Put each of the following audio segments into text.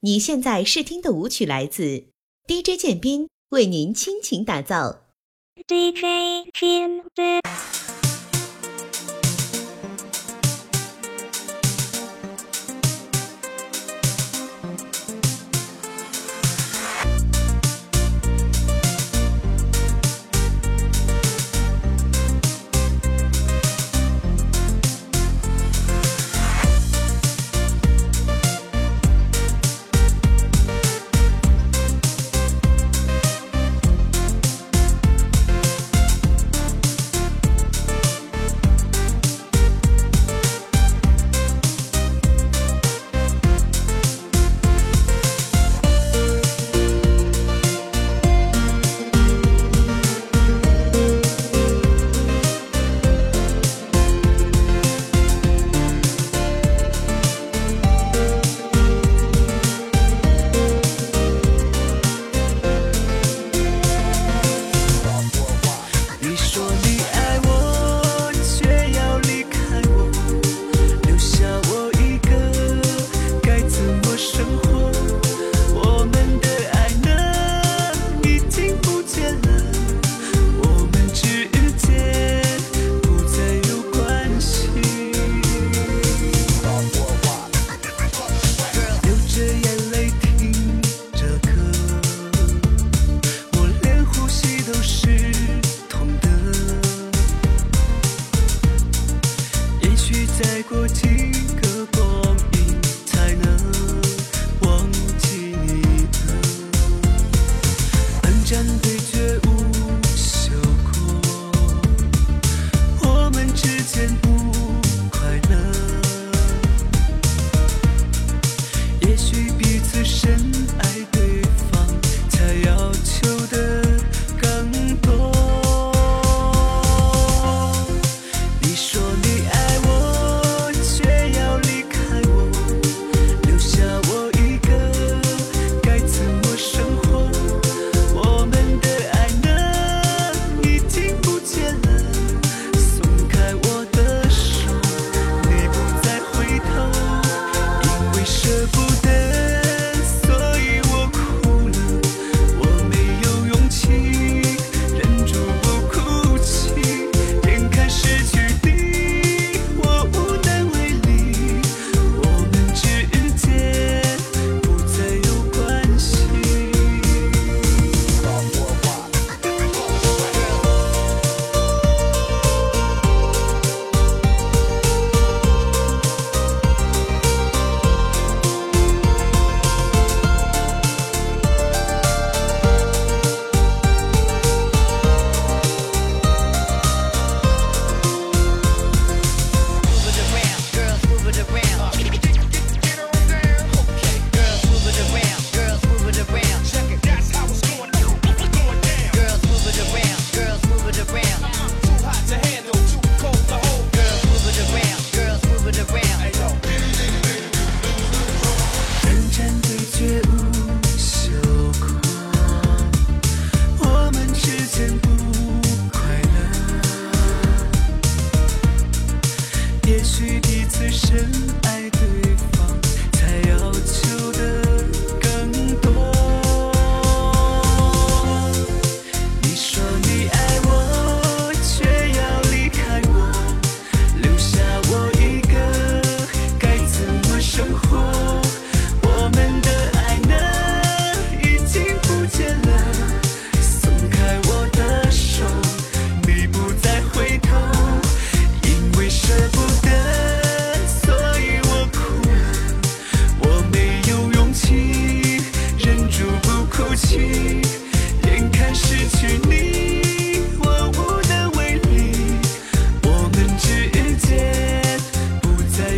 你现在试听的舞曲来自 dj 建斌为您倾情打造。Dj 建斌。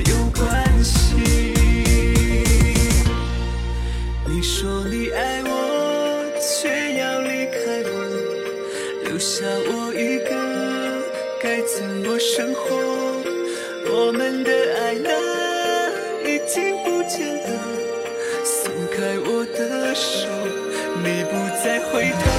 有关系你说你爱我却要离开我。留下我一个该怎么生活？我们的爱呢已经不见了。松开我的手你不再回头。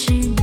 she.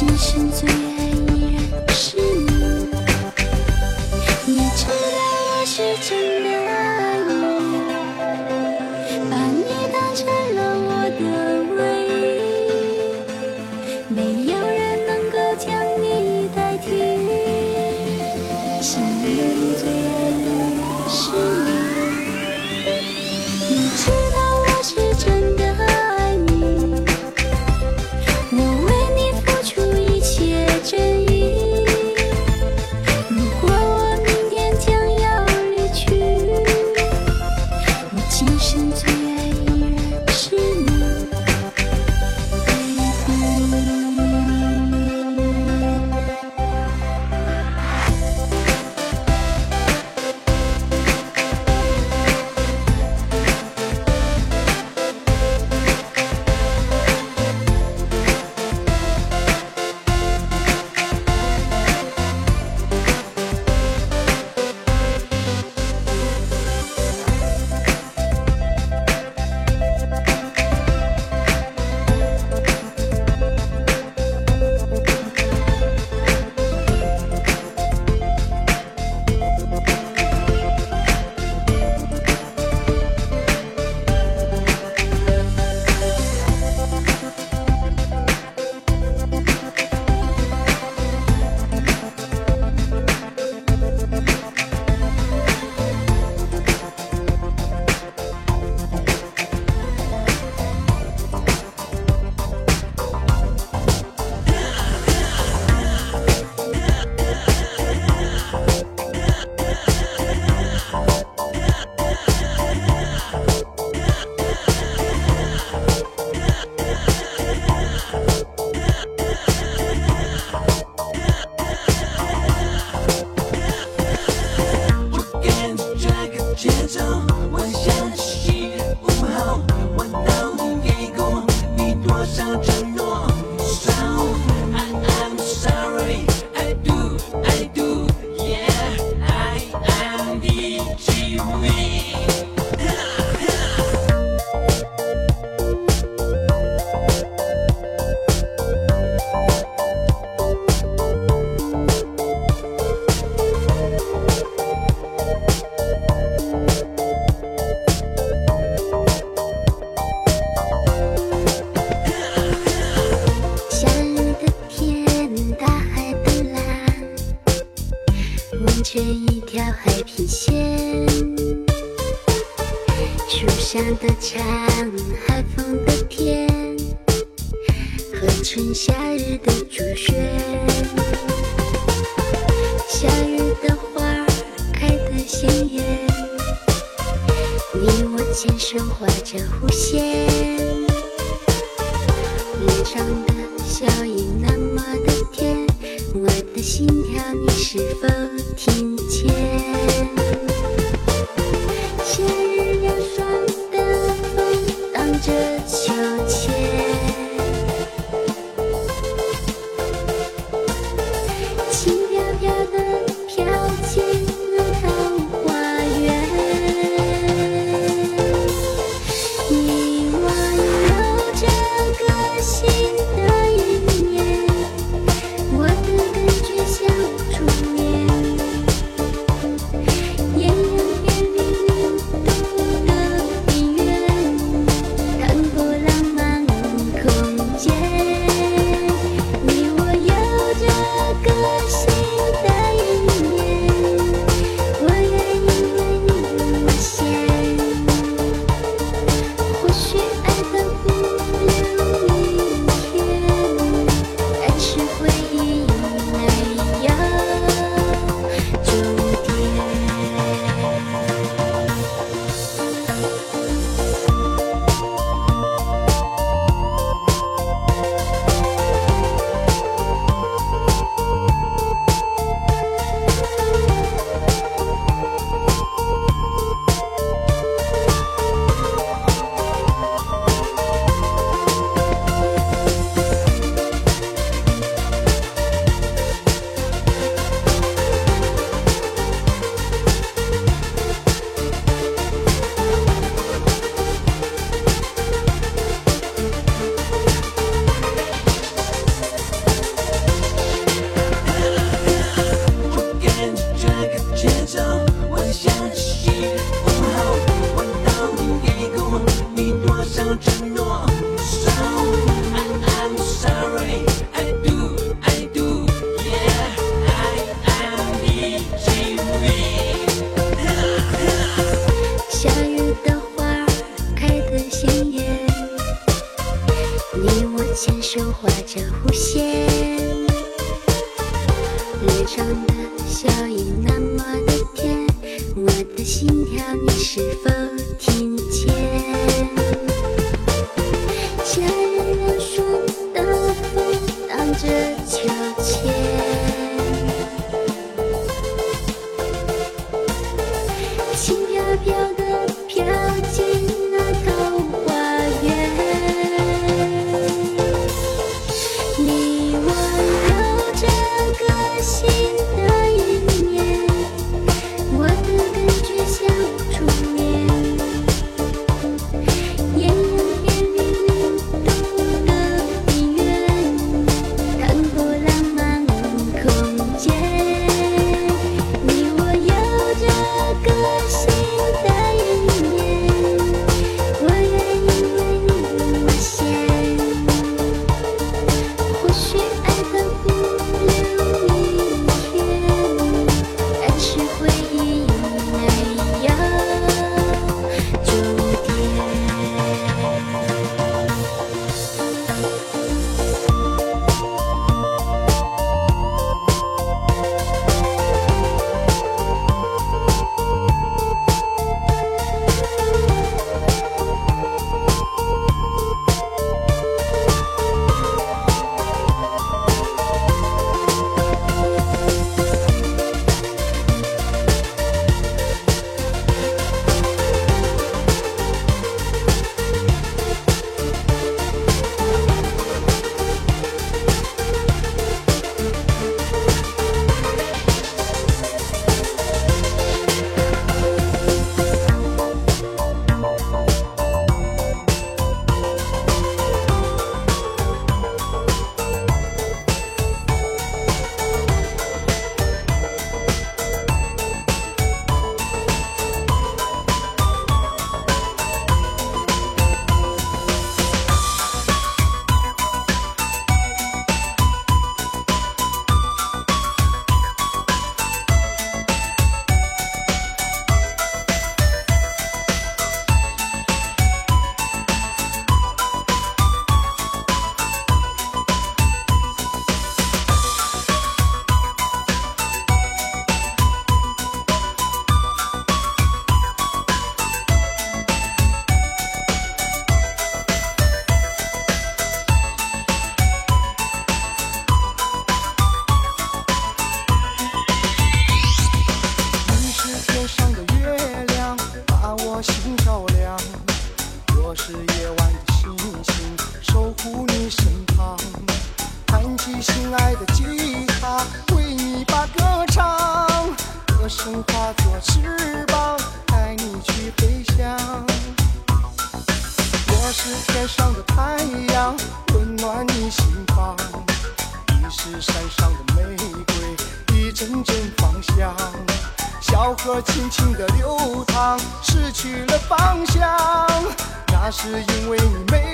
今生最 more. 是因为你没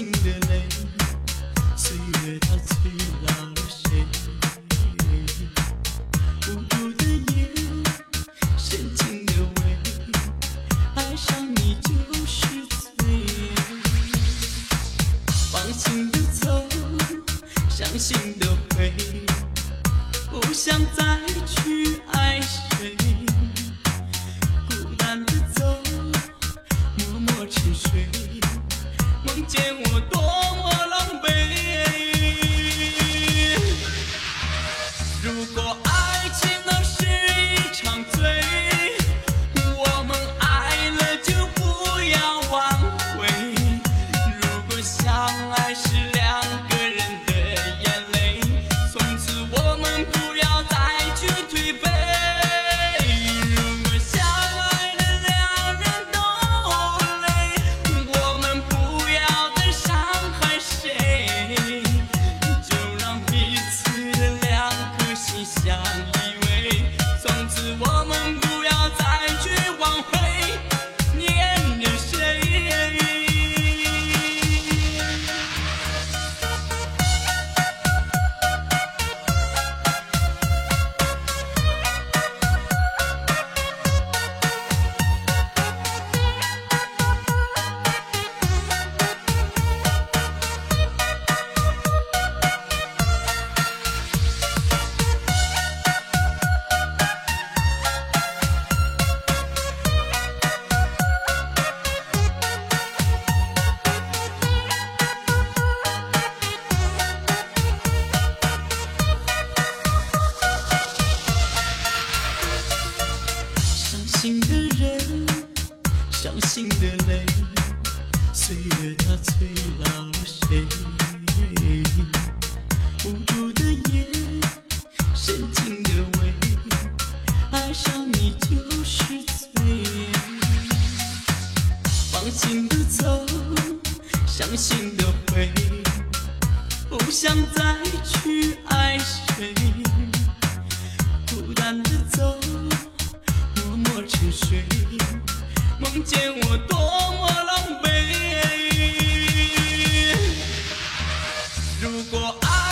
心的泪岁月它催老了谁孤独的夜深情的吻爱上你就是罪放心的走伤心的回不想再去爱谁孤单的走默默沉睡见我多伤心的回忆不想再去爱谁孤单的走默默沉睡梦见我多么狼狈。如果爱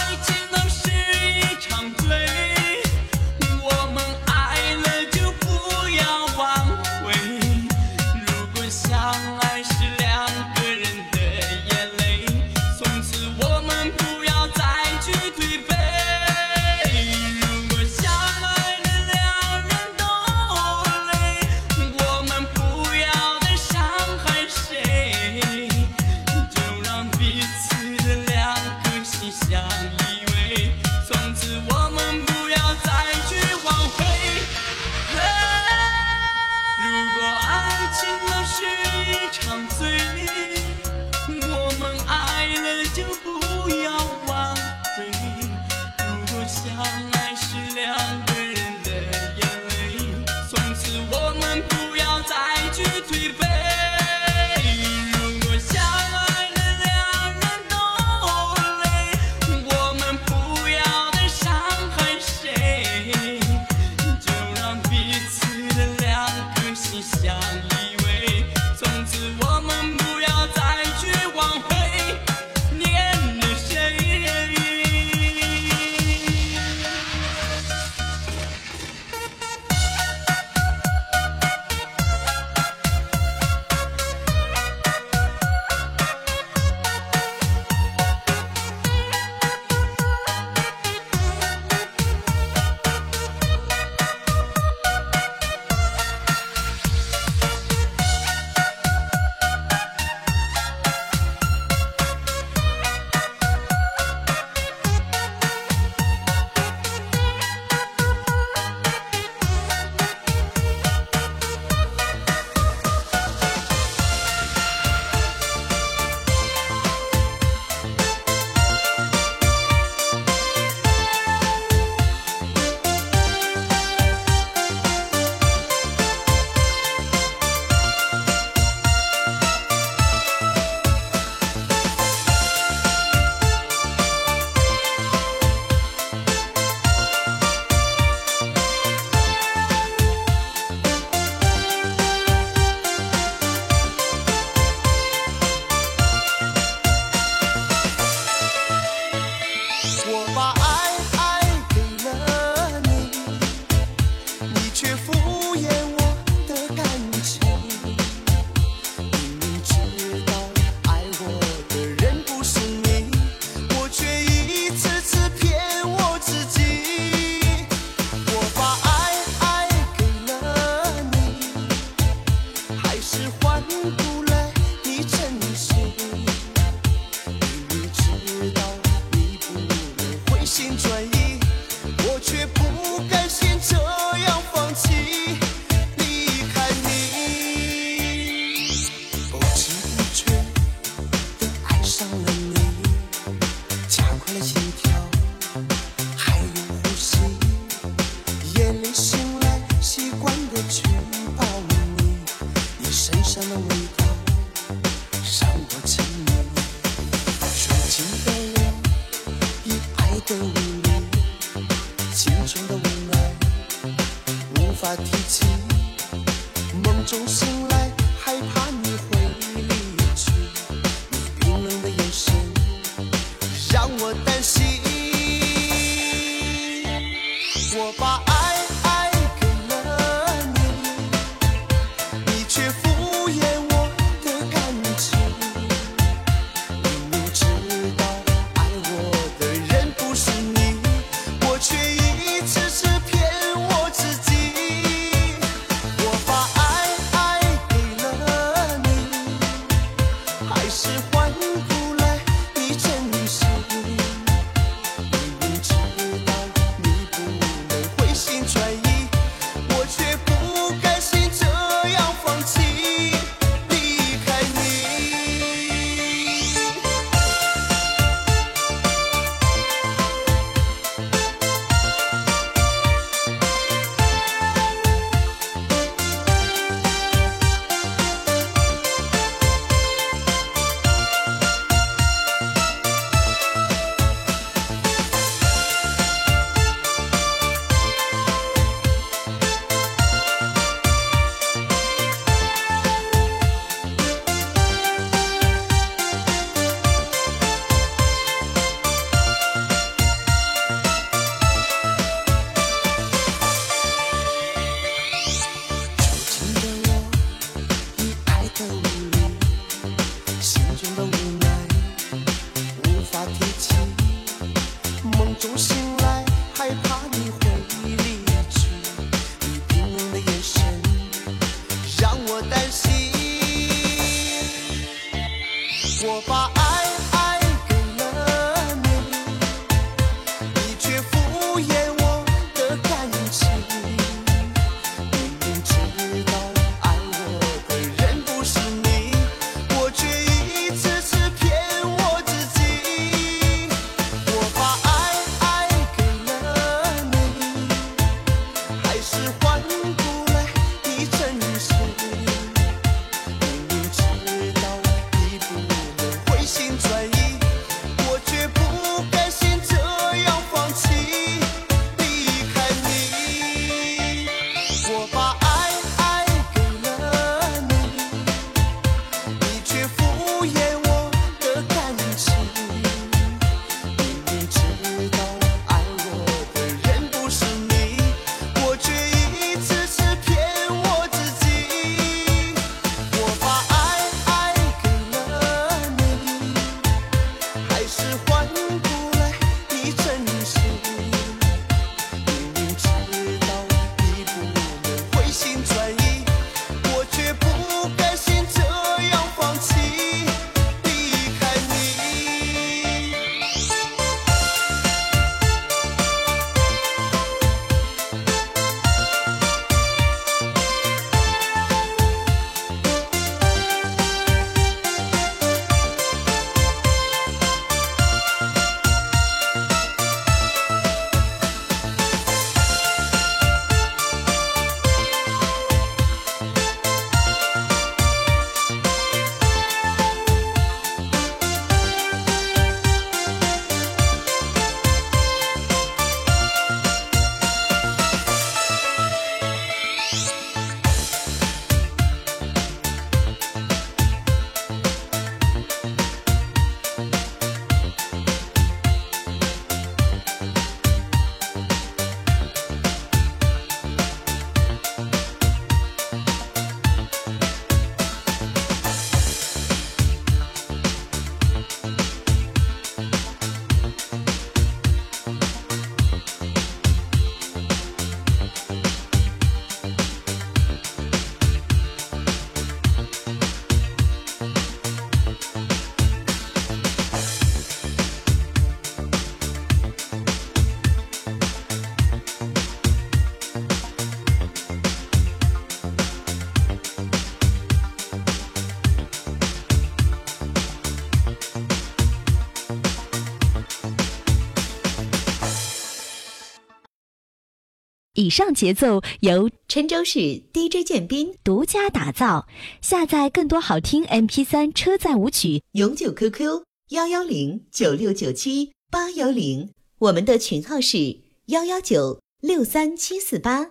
以上节奏由郴州市 dj 建斌独家打造。下载更多好听 mp 三车载舞曲永久 qq 幺幺零九六九七八幺零。我们的群号是幺幺九六三七四八。